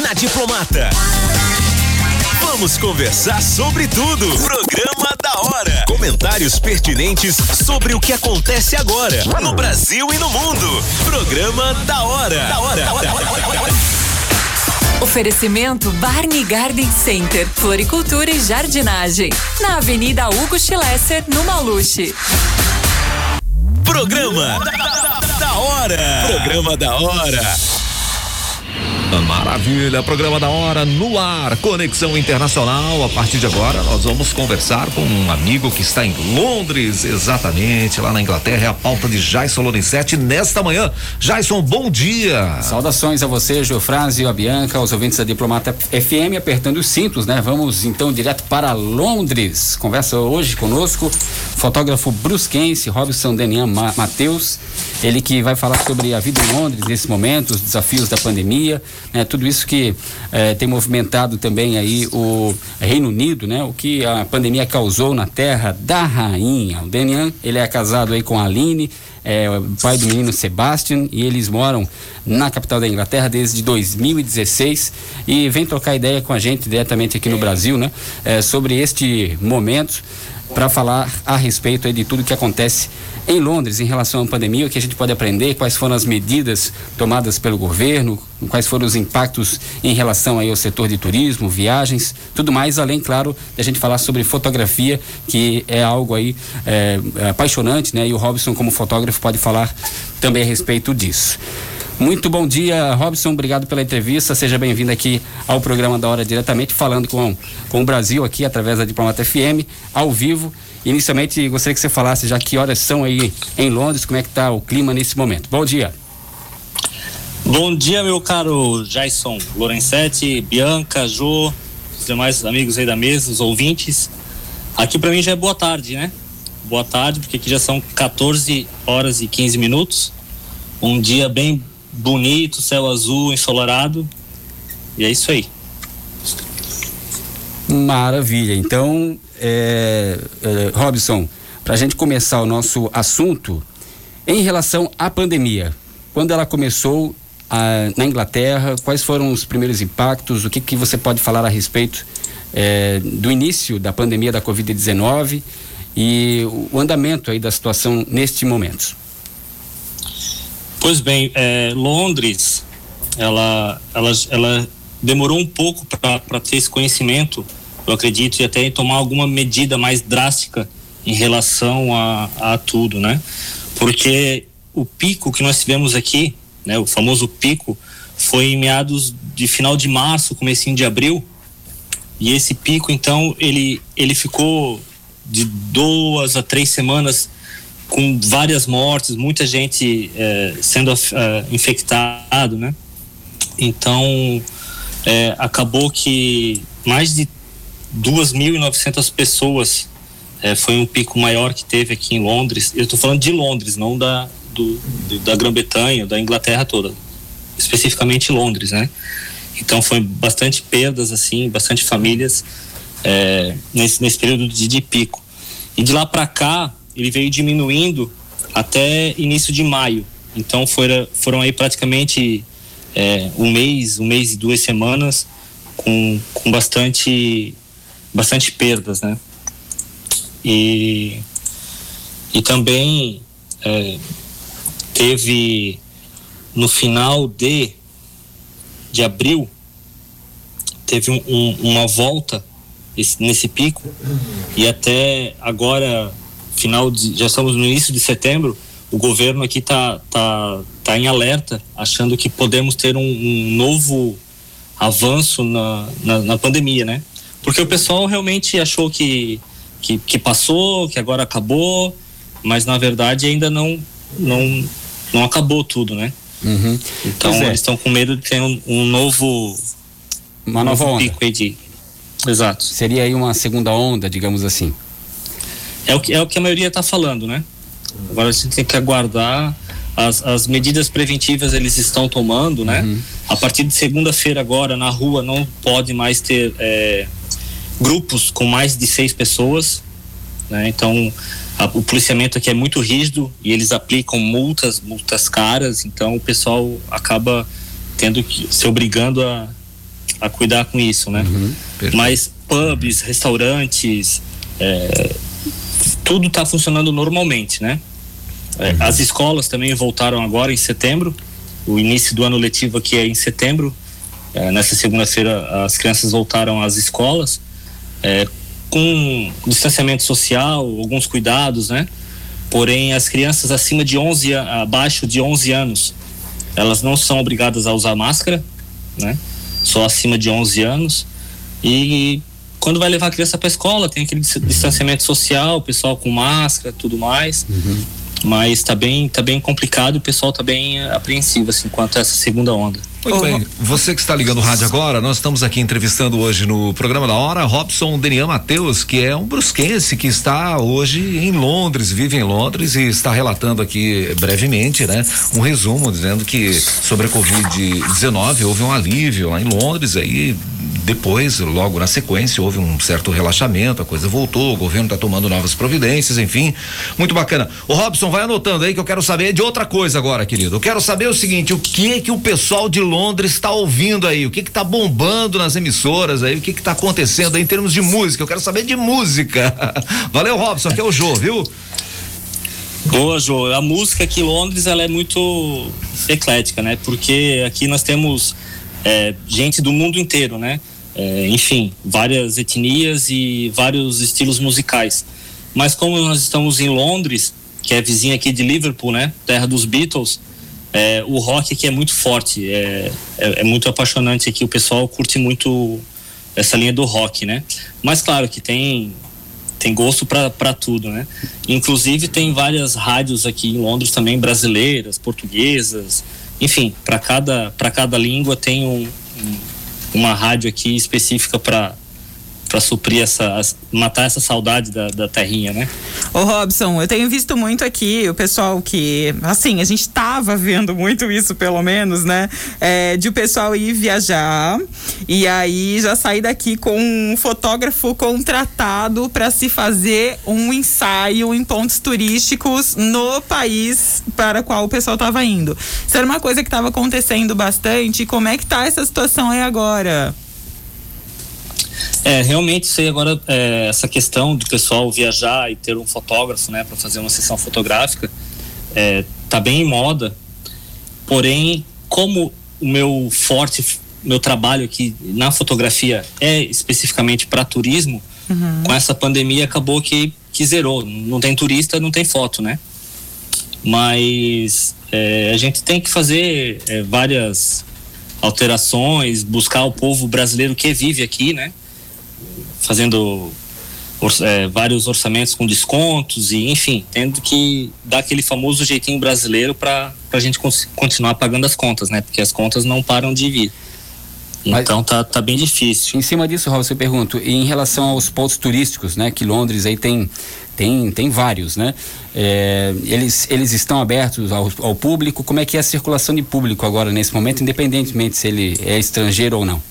na Diplomata. Vamos conversar sobre tudo. Programa da hora. Comentários pertinentes sobre o que acontece agora no Brasil e no mundo. Programa da hora. Da hora. Da hora. Da hora. Oferecimento Barney Garden Center, Floricultura e Jardinagem. Na Avenida Hugo Schlesser, no Maluche. Programa da, da hora. Programa da hora. Maravilha, programa da hora no ar, Conexão Internacional. A partir de agora, nós vamos conversar com um amigo que está em Londres, exatamente, lá na Inglaterra. É a pauta de Jason Lorenzetti nesta manhã. Jason, bom dia. Saudações a você, Geofrase, a Bianca, aos ouvintes da Diplomata FM, apertando os cintos, né? Vamos então direto para Londres. Conversa hoje conosco, fotógrafo brusquense, Robson Denian Matheus. Ele que vai falar sobre a vida em Londres nesse momento, os desafios da pandemia né? Tudo isso que eh, tem movimentado também aí o Reino Unido, né? O que a pandemia causou na terra da rainha. O Denian, ele é casado aí com a Aline, é pai do menino Sebastian e eles moram na capital da Inglaterra desde 2016 e vem trocar ideia com a gente diretamente aqui no Brasil, né? É, sobre este momento para falar a respeito de tudo que acontece em Londres em relação à pandemia, o que a gente pode aprender, quais foram as medidas tomadas pelo governo, quais foram os impactos em relação aí ao setor de turismo, viagens, tudo mais, além, claro, da gente falar sobre fotografia, que é algo aí é, apaixonante, né? E o Robson, como fotógrafo, pode falar também a respeito disso. Muito bom dia, Robson. Obrigado pela entrevista. Seja bem-vindo aqui ao programa da Hora diretamente, falando com, com o Brasil aqui através da Diplomata FM, ao vivo. Inicialmente, gostaria que você falasse já que horas são aí em Londres, como é que está o clima nesse momento. Bom dia. Bom dia, meu caro Jason Lorenzetti, Bianca, Jô, os demais amigos aí da mesa, os ouvintes. Aqui para mim já é boa tarde, né? Boa tarde, porque aqui já são 14 horas e 15 minutos. Um dia bem bonito, céu azul, ensolarado. E é isso aí. Maravilha. Então, é, é, Robson, para a gente começar o nosso assunto, em relação à pandemia, quando ela começou a, na Inglaterra, quais foram os primeiros impactos? O que, que você pode falar a respeito é, do início da pandemia da Covid-19 e o andamento aí da situação neste momento? Pois bem, é, Londres, ela, ela, ela demorou um pouco para ter esse conhecimento, eu acredito, e até tomar alguma medida mais drástica em relação a, a tudo, né? Porque o pico que nós tivemos aqui, né, o famoso pico, foi em meados de final de março, comecinho de abril, e esse pico, então, ele, ele ficou de duas a três semanas com várias mortes, muita gente é, sendo é, infectado, né? Então, é, acabou que mais de 2.900 pessoas é, foi um pico maior que teve aqui em Londres. Eu estou falando de Londres, não da, da Grã-Bretanha, da Inglaterra toda, especificamente Londres, né? Então, foi bastante perdas, assim, bastante famílias é, nesse, nesse período de, de pico. E de lá para cá, ele veio diminuindo até início de maio. Então foram, foram aí praticamente é, um mês, um mês e duas semanas com, com bastante, bastante perdas, né? E, e também é, teve no final de, de abril teve um, um, uma volta esse, nesse pico e até agora final de, já estamos no início de setembro, o governo aqui está tá, tá em alerta, achando que podemos ter um, um novo avanço na, na, na, pandemia, né? Porque o pessoal realmente achou que, que, que, passou, que agora acabou, mas na verdade ainda não, não, não acabou tudo, né? Uhum. Então é. eles estão com medo de ter um, um novo uma nova onda. pico aí de exato seria aí uma segunda onda digamos assim é o que, é o que a maioria está falando, né? Agora a gente tem que aguardar. As, as medidas preventivas eles estão tomando, né? Uhum. A partir de segunda-feira agora na rua não pode mais ter é, grupos com mais de seis pessoas, né? Então a, o policiamento aqui é muito rígido e eles aplicam multas, multas caras. Então o pessoal acaba tendo que se obrigando a, a cuidar com isso, né? Uhum, Mas pubs, restaurantes, é, tudo está funcionando normalmente, né? É, uhum. As escolas também voltaram agora em setembro. O início do ano letivo aqui é em setembro. É, nessa segunda-feira as crianças voltaram às escolas é, com distanciamento social, alguns cuidados, né? Porém, as crianças acima de 11 abaixo de 11 anos, elas não são obrigadas a usar máscara, né? Só acima de 11 anos. E quando vai levar a criança para a escola, tem aquele distanciamento social, o pessoal com máscara, tudo mais. Uhum. Mas está bem, tá bem complicado, o pessoal está bem apreensivo assim quanto a essa segunda onda. Muito bem, você que está ligando o rádio agora, nós estamos aqui entrevistando hoje no programa da hora Robson Denian Matheus, que é um brusquense que está hoje em Londres, vive em Londres e está relatando aqui brevemente, né? Um resumo dizendo que sobre a Covid-19 houve um alívio lá em Londres, aí depois, logo na sequência, houve um certo relaxamento, a coisa voltou, o governo está tomando novas providências, enfim, muito bacana. O Robson, vai anotando aí que eu quero saber de outra coisa agora, querido. Eu quero saber o seguinte, o que que o pessoal de Londres está ouvindo aí? O que que tá bombando nas emissoras aí? O que que tá acontecendo aí em termos de música? Eu quero saber de música. Valeu, Robson, aqui é o Jô, viu? Boa, Jô. A música aqui em Londres, ela é muito eclética, né? Porque aqui nós temos é, gente do mundo inteiro, né? É, enfim, várias etnias e vários estilos musicais. Mas como nós estamos em Londres, que é vizinha aqui de Liverpool, né? Terra dos Beatles, é, o rock aqui é muito forte, é, é, é, muito apaixonante aqui. O pessoal curte muito essa linha do rock, né? Mas claro que tem tem gosto para tudo, né? Inclusive tem várias rádios aqui em Londres também brasileiras, portuguesas, enfim, para cada para cada língua tem um, um, uma rádio aqui específica para para suprir essa matar essa saudade da, da terrinha, né? Ô Robson, eu tenho visto muito aqui o pessoal que, assim, a gente estava vendo muito isso, pelo menos, né? É, de o pessoal ir viajar e aí já sair daqui com um fotógrafo contratado para se fazer um ensaio em pontos turísticos no país para qual o pessoal estava indo. Isso era uma coisa que estava acontecendo bastante. Como é que tá essa situação aí agora? É, realmente sei agora é, essa questão do pessoal viajar e ter um fotógrafo, né, para fazer uma sessão fotográfica, é, tá bem em moda. Porém, como o meu forte, meu trabalho aqui na fotografia é especificamente para turismo, uhum. com essa pandemia acabou que que zerou. Não tem turista, não tem foto, né? Mas é, a gente tem que fazer é, várias alterações, buscar o povo brasileiro que vive aqui, né? Fazendo é, vários orçamentos com descontos e enfim, tendo que dar aquele famoso jeitinho brasileiro para a gente continuar pagando as contas, né? Porque as contas não param de vir. Então Mas, tá, tá bem difícil. Em cima disso, Raul, eu pergunto, em relação aos pontos turísticos, né? Que Londres aí tem tem, tem vários, né? É, eles, eles estão abertos ao, ao público. Como é que é a circulação de público agora nesse momento, independentemente se ele é estrangeiro ou não?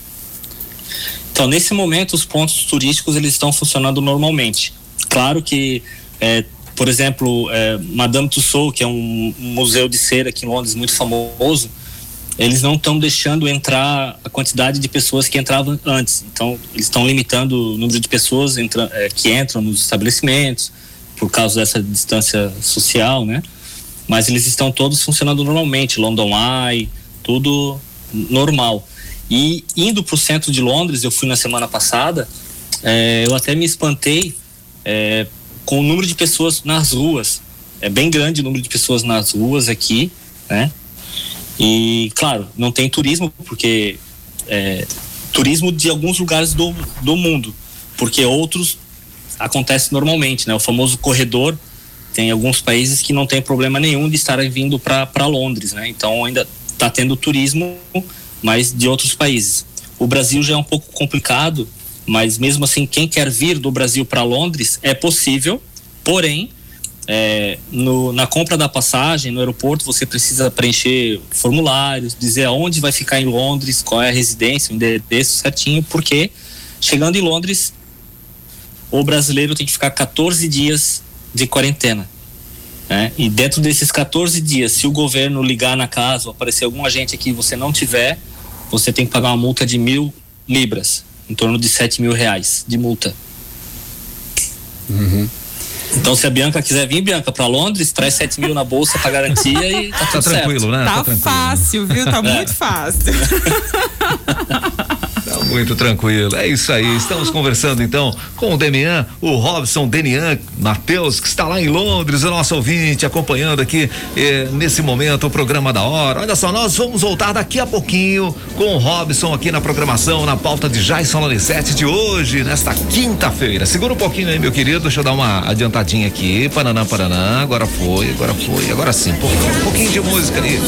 Então, nesse momento, os pontos turísticos eles estão funcionando normalmente. Claro que, é, por exemplo, é, Madame Tussauds, que é um museu de cera aqui em Londres muito famoso, eles não estão deixando entrar a quantidade de pessoas que entravam antes. Então, eles estão limitando o número de pessoas entra, é, que entram nos estabelecimentos por causa dessa distância social, né? Mas eles estão todos funcionando normalmente, London Eye, tudo normal. E indo para o centro de Londres, eu fui na semana passada, é, eu até me espantei é, com o número de pessoas nas ruas. É bem grande o número de pessoas nas ruas aqui, né? E, claro, não tem turismo, porque é, turismo de alguns lugares do, do mundo, porque outros acontece normalmente, né? O famoso corredor tem alguns países que não tem problema nenhum de estarem vindo para Londres, né? Então ainda está tendo turismo mas de outros países. O Brasil já é um pouco complicado, mas mesmo assim, quem quer vir do Brasil para Londres é possível, porém, é, no, na compra da passagem no aeroporto você precisa preencher formulários, dizer aonde vai ficar em Londres, qual é a residência, o endereço certinho, porque chegando em Londres, o brasileiro tem que ficar 14 dias de quarentena. Né? E dentro desses 14 dias, se o governo ligar na casa ou aparecer algum agente aqui e você não tiver, você tem que pagar uma multa de mil libras, em torno de 7 mil reais de multa. Uhum. Então, se a Bianca quiser vir, Bianca, para Londres, traz 7 mil na bolsa para garantia e tá, tá tranquilo, certo. né? Tá, tá tranquilo. fácil, viu? Tá É. muito fácil. Muito tranquilo. É isso aí. Estamos conversando então com o Demian, o Robson Denian Matheus, que está lá em Londres, o nosso ouvinte, acompanhando aqui eh, nesse momento o programa da hora. Olha só, nós vamos voltar daqui a pouquinho com o Robson aqui na programação, na pauta de Jason Lonissete de hoje, nesta quinta-feira. Segura um pouquinho aí, meu querido. Deixa eu dar uma adiantadinha aqui. Paranã, Paranã. Agora foi, agora foi, agora sim. Um pouquinho, um pouquinho de música ali.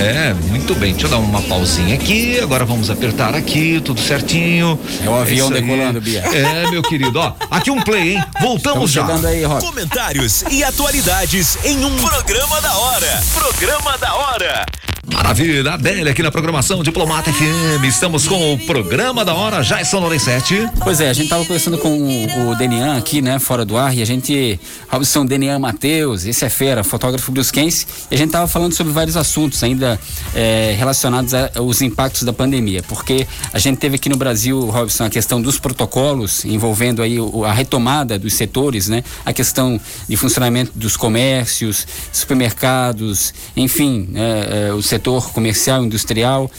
É, muito bem. Deixa eu dar uma pausinha aqui. Agora vamos apertar aqui, tudo certinho. É o avião aí. decolando, Bia. É, meu querido. Ó, aqui um play, hein? Voltamos Estamos já. aí, Rob. Comentários e atualidades em um programa da hora. Programa da hora. Maravilha, Adélia aqui na programação Diplomata FM. Estamos com o programa da hora Jason Lorenzetti. Pois é, a gente tava conversando com o, o Denian aqui, né, fora do ar, e a gente, Robson Denian Matheus, esse é fera, fotógrafo brusquense, e a gente tava falando sobre vários assuntos ainda eh, relacionados aos impactos da pandemia, porque a gente teve aqui no Brasil, Robson, a questão dos protocolos envolvendo aí a retomada dos setores, né, a questão de funcionamento dos comércios, supermercados, enfim, eh, eh, o setor comercial, industrial,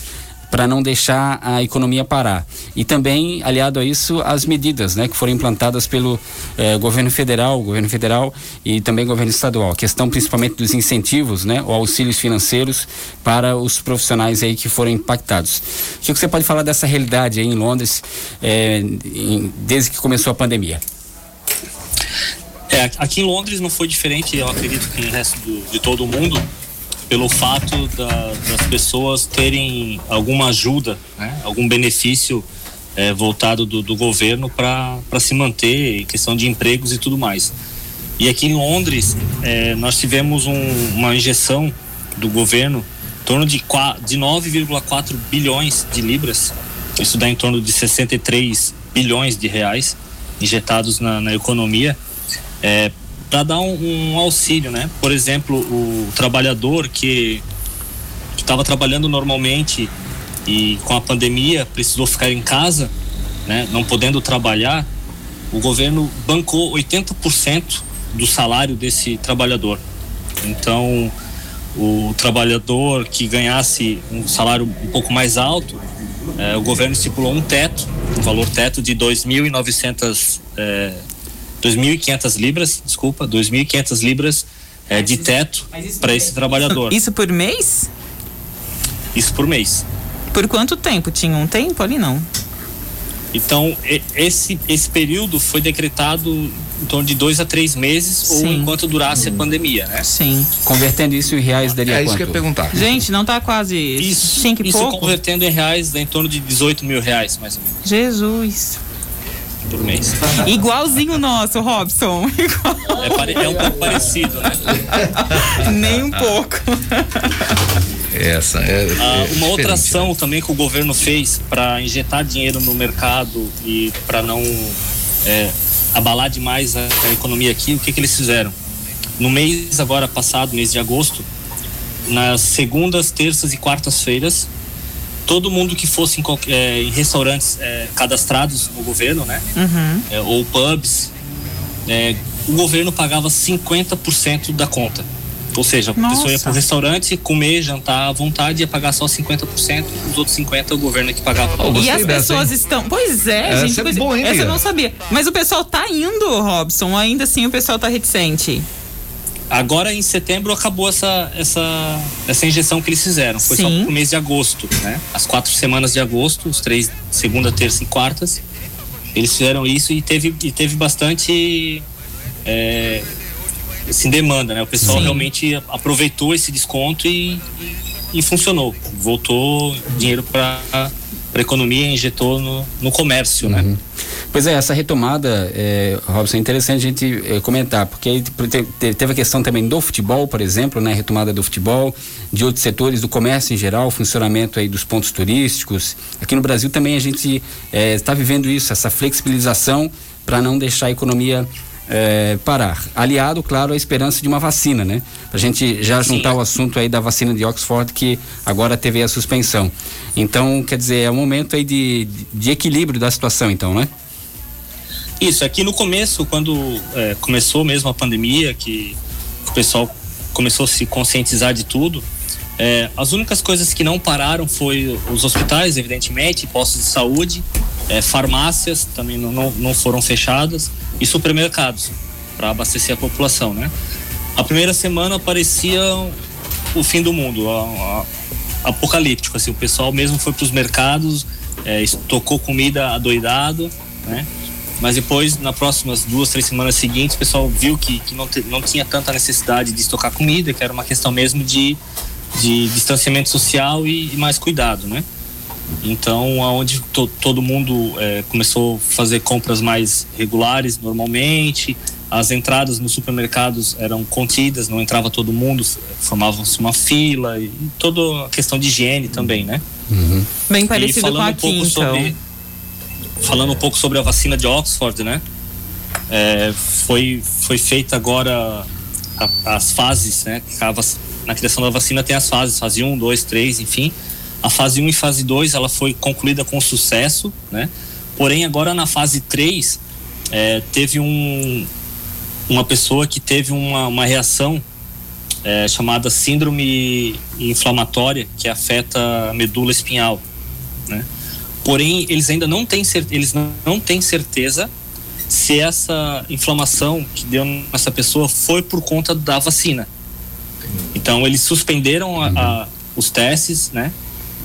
para não deixar a economia parar. E também, aliado a isso, as medidas né, que foram implantadas pelo eh, governo federal, governo federal e também governo estadual. A questão principalmente dos incentivos, né, ou auxílios financeiros para os profissionais aí que foram impactados. O que você pode falar dessa realidade aí em Londres eh, em- desde que começou a pandemia? É, aqui em Londres não foi diferente, eu acredito que em resto do- de todo o mundo, pelo fato da- das pessoas terem alguma ajuda, né, algum benefício é, voltado do, do governo para se manter, questão de empregos e tudo mais. E aqui em Londres, é, nós tivemos um- uma injeção do governo em torno de, de 9,4 bilhões de libras, isso dá em torno de 63 bilhões de reais injetados na, na economia. É, para dar um, um auxílio, né? Por exemplo, o trabalhador que estava trabalhando normalmente e com a pandemia precisou ficar em casa, né? Não podendo trabalhar, o governo bancou 80% do salário desse trabalhador. Então, o trabalhador que ganhasse um salário um pouco mais alto, eh, o governo estipulou um teto, um valor teto de 2.900 eh, 2.500 libras, desculpa, 2.500 libras eh, de teto para esse trabalhador. Isso por mês? Isso por mês. Por quanto tempo? Tinha um tempo ali, não? Então, esse, esse período foi decretado em torno de dois a três meses ou Sim. enquanto durasse a pandemia, né? Sim. Convertendo isso em reais daria É isso quanto? que eu ia perguntar. Gente, não tá quase Isso, cinco e isso pouco? convertendo em reais dá em torno de 18 mil reais, mais ou menos, Jesus. Por mês. Igualzinho o nosso, Robson. Igual. É, pare- é um pouco parecido, né? Nem um pouco. Essa é. Ah, é uma outra diferente, ação também que o governo fez para injetar dinheiro no mercado e para não é, abalar demais a, a economia aqui, o que, que eles fizeram? No mês agora passado, mês de agosto, nas segundas, terças e quartas-feiras, todo mundo que fosse em, é, em restaurantes é, cadastrados no governo, né? Uhum. É, ou pubs, é, o governo pagava 50% da conta. Ou seja, a pessoa ia Nossa. para o restaurante, comer, jantar à vontade, ia pagar só 50%, os outros 50% o governo é que pagava. Oh, E as dessa, pessoas hein? estão. Pois é, Essa gente. é pois- boa, hein, essa eu não sabia. Mas o pessoal tá indo, Robson. Ainda assim o pessoal tá reticente. Agora em setembro acabou essa, essa, essa injeção que eles fizeram. Foi só Sim. pro mês de agosto, né? As quatro semanas de agosto, os três, segunda, terça e quartas, eles fizeram isso e teve, e teve bastante é, assim, demanda, né? O pessoal Sim. realmente aproveitou esse desconto e, e funcionou. Voltou dinheiro para a economia e injetou no, no comércio, né? Pois é, essa retomada, é, Robson, é interessante a gente é, comentar, porque aí te- te- teve a questão também do futebol, por exemplo, né, retomada do futebol, de outros setores, do comércio em geral, funcionamento aí dos pontos turísticos. Aqui no Brasil também a gente está vivendo isso, essa flexibilização para não deixar a economia é, é, parar. Aliado, claro, à esperança de uma vacina, né? Pra gente já juntar Sim. o assunto aí da vacina de Oxford, que agora teve a suspensão. Então, quer dizer, é um momento aí de, de equilíbrio da situação, então, né? Isso, aqui no começo, quando é, começou mesmo a pandemia, que o pessoal começou a se conscientizar de tudo, é, as únicas coisas que não pararam foi os hospitais, evidentemente, postos de saúde, é, farmácias também não, não, não, foram fechadas e supermercados para abastecer a população, né? A primeira semana parecia o fim do mundo, a, a, apocalíptico, assim, o pessoal mesmo foi para os mercados, é, estocou comida adoidado, né? Mas depois, nas próximas duas, três semanas seguintes, o pessoal viu que, que não, te, não tinha tanta necessidade de estocar comida, que era uma questão mesmo de de distanciamento social e, e mais cuidado, né? Então, aonde to, todo mundo é, começou a fazer compras mais regulares normalmente, as entradas nos supermercados eram contidas, não entrava todo mundo, formava-se uma fila e toda a questão de higiene também, né? Uhum. Bem parecido com aqui, um então. Sobre, falando um pouco sobre a vacina de Oxford, né? É, foi, foi feita agora a, as fases, né? Na criação da vacina tem as fases, fase 1, 2, 3, enfim. A fase 1 e fase 2 ela foi concluída com sucesso, né? Porém, agora na fase 3, é, teve um, uma pessoa que teve uma, uma reação é, chamada síndrome inflamatória que afeta a medula espinhal, né? Porém, eles ainda não têm, eles não, têm certeza se essa inflamação que deu nessa pessoa foi por conta da vacina. Então eles suspenderam a, a, os testes, né,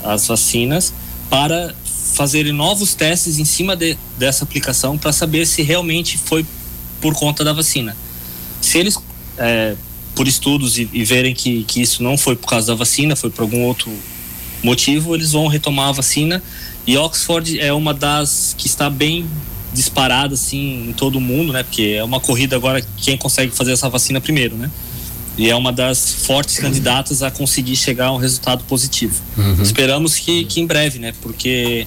as vacinas, para fazerem novos testes em cima de, dessa aplicação para saber se realmente foi por conta da vacina. Se eles, é, por estudos e, e, verem que, que isso não foi por causa da vacina, foi por algum outro motivo, eles vão retomar a vacina. E Oxford é uma das que está bem disparada assim em todo o mundo, né? Porque é uma corrida agora quem consegue fazer essa vacina primeiro, né? e é uma das fortes candidatas a conseguir chegar a um resultado positivo. Uhum. Esperamos que, que em breve, né? Porque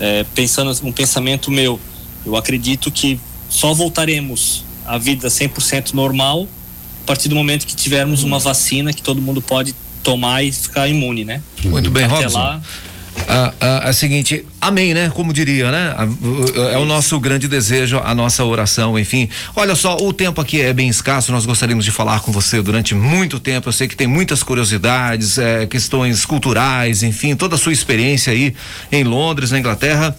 é, pensando um pensamento meu, eu acredito que só voltaremos à vida 100% normal a partir do momento que tivermos uma vacina que todo mundo pode tomar e ficar imune, né? Muito bem, Até Robson. Lá, a, a, a, seguinte, amém, né? Como diria, né? é o nosso grande desejo, a nossa oração, enfim. Olha só, o tempo aqui é bem escasso, nós gostaríamos de falar com você durante muito tempo. Eu sei que tem muitas curiosidades, é, questões culturais, enfim, toda a sua experiência aí em Londres, na Inglaterra.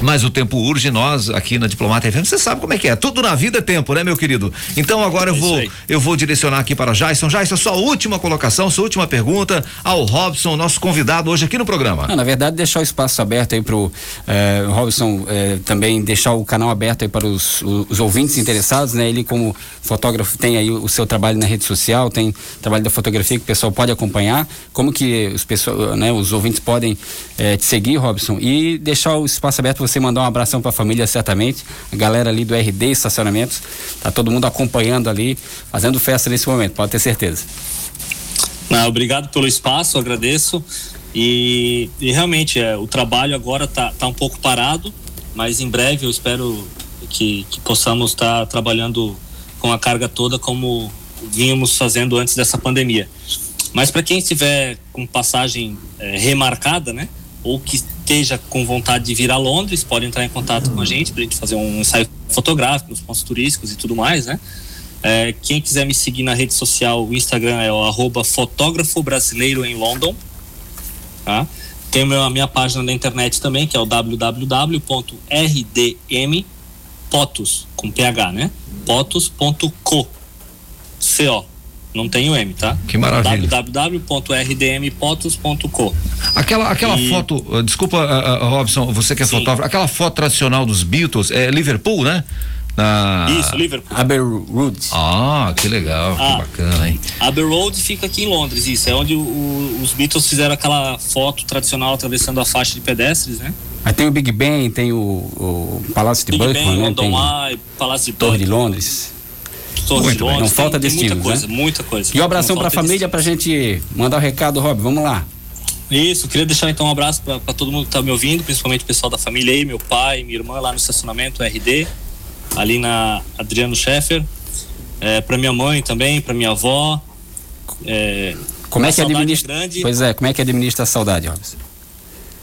Mas o tempo urge, nós aqui na Diplomata FM, você sabe como é que é. Tudo na vida é tempo, né, meu querido? Então agora eu é vou eu vou direcionar aqui para Jason. Jason, sua última colocação, sua última pergunta ao Robson, nosso convidado hoje aqui no programa. Não, na verdade, deixar o espaço aberto aí para o eh, Robson eh, também deixar o canal aberto aí para os, os, ouvintes interessados, né? Ele como fotógrafo tem aí o, o seu trabalho na rede social, tem trabalho da fotografia que o pessoal pode acompanhar. Como que os pessoal, né, os ouvintes podem eh, te seguir, Robson, e deixar o espaço aberto você mandar um abração para a família, certamente. A galera ali do RD Estacionamentos, tá todo mundo acompanhando ali, fazendo festa nesse momento, pode ter certeza. Não, obrigado pelo espaço, agradeço. E, e realmente é, o trabalho agora tá, tá um pouco parado, mas em breve eu espero que, que possamos estar tá trabalhando com a carga toda como vínhamos fazendo antes dessa pandemia. Mas para quem estiver com passagem é, remarcada, né? ou que esteja com vontade de vir a Londres, pode entrar em contato com a gente para a gente fazer um ensaio fotográfico nos pontos turísticos e tudo mais, né? É, quem quiser me seguir na rede social, o Instagram é o arroba fotógrafo brasileiro em London. Tá? Tem a minha página na internet também, que é o www.rdmpotos, com ph, né? potos.co. CO. Não tem o M, tá? Que maravilha. www.rdmpotos.co. Aquela, aquela e... foto, uh, desculpa, uh, uh, Robson, você que é Sim. fotógrafo, aquela foto tradicional dos Beatles é Liverpool, né? Na... Isso, Liverpool. Abbey Road. Ah, que legal, ah, que bacana, hein? Abbey Road fica aqui em Londres, isso. É onde o, os Beatles fizeram aquela foto tradicional atravessando a faixa de pedestres, né? Aí tem o Big Ben, tem o, o Palácio de Big Buckingham, né? Tem Eye, Palácio de Torre de Londres. Torre de Londres. Não falta tem, destinos, muita coisa, né? muita coisa. E um abração para a família para a gente mandar o recado, Rob. Vamos lá. Isso, queria deixar então um abraço para todo mundo que está me ouvindo, principalmente o pessoal da família aí, meu pai, minha irmã lá no estacionamento RD. ali na Adriano Scheffer. É, para minha mãe também, para minha avó. É, como é que administra? É pois é, como é que administra a saudade, Robson?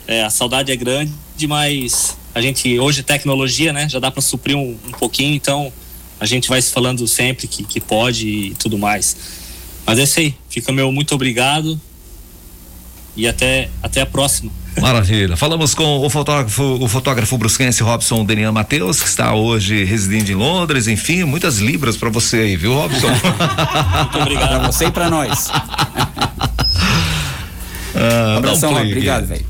É, a saudade é grande, mas a gente hoje tecnologia, né? Já dá para suprir um, um, pouquinho, então a gente vai se falando sempre que, que pode e tudo mais. Mas é isso aí. Fica meu muito obrigado e até até a próxima. Maravilha. Falamos com o fotógrafo, o fotógrafo brusquense Robson Denian Matheus, que está hoje residindo em Londres. Enfim, muitas libras para você aí, viu, Robson? Muito obrigado. Para você e para nós. ah, um abração, Obrigado, velho.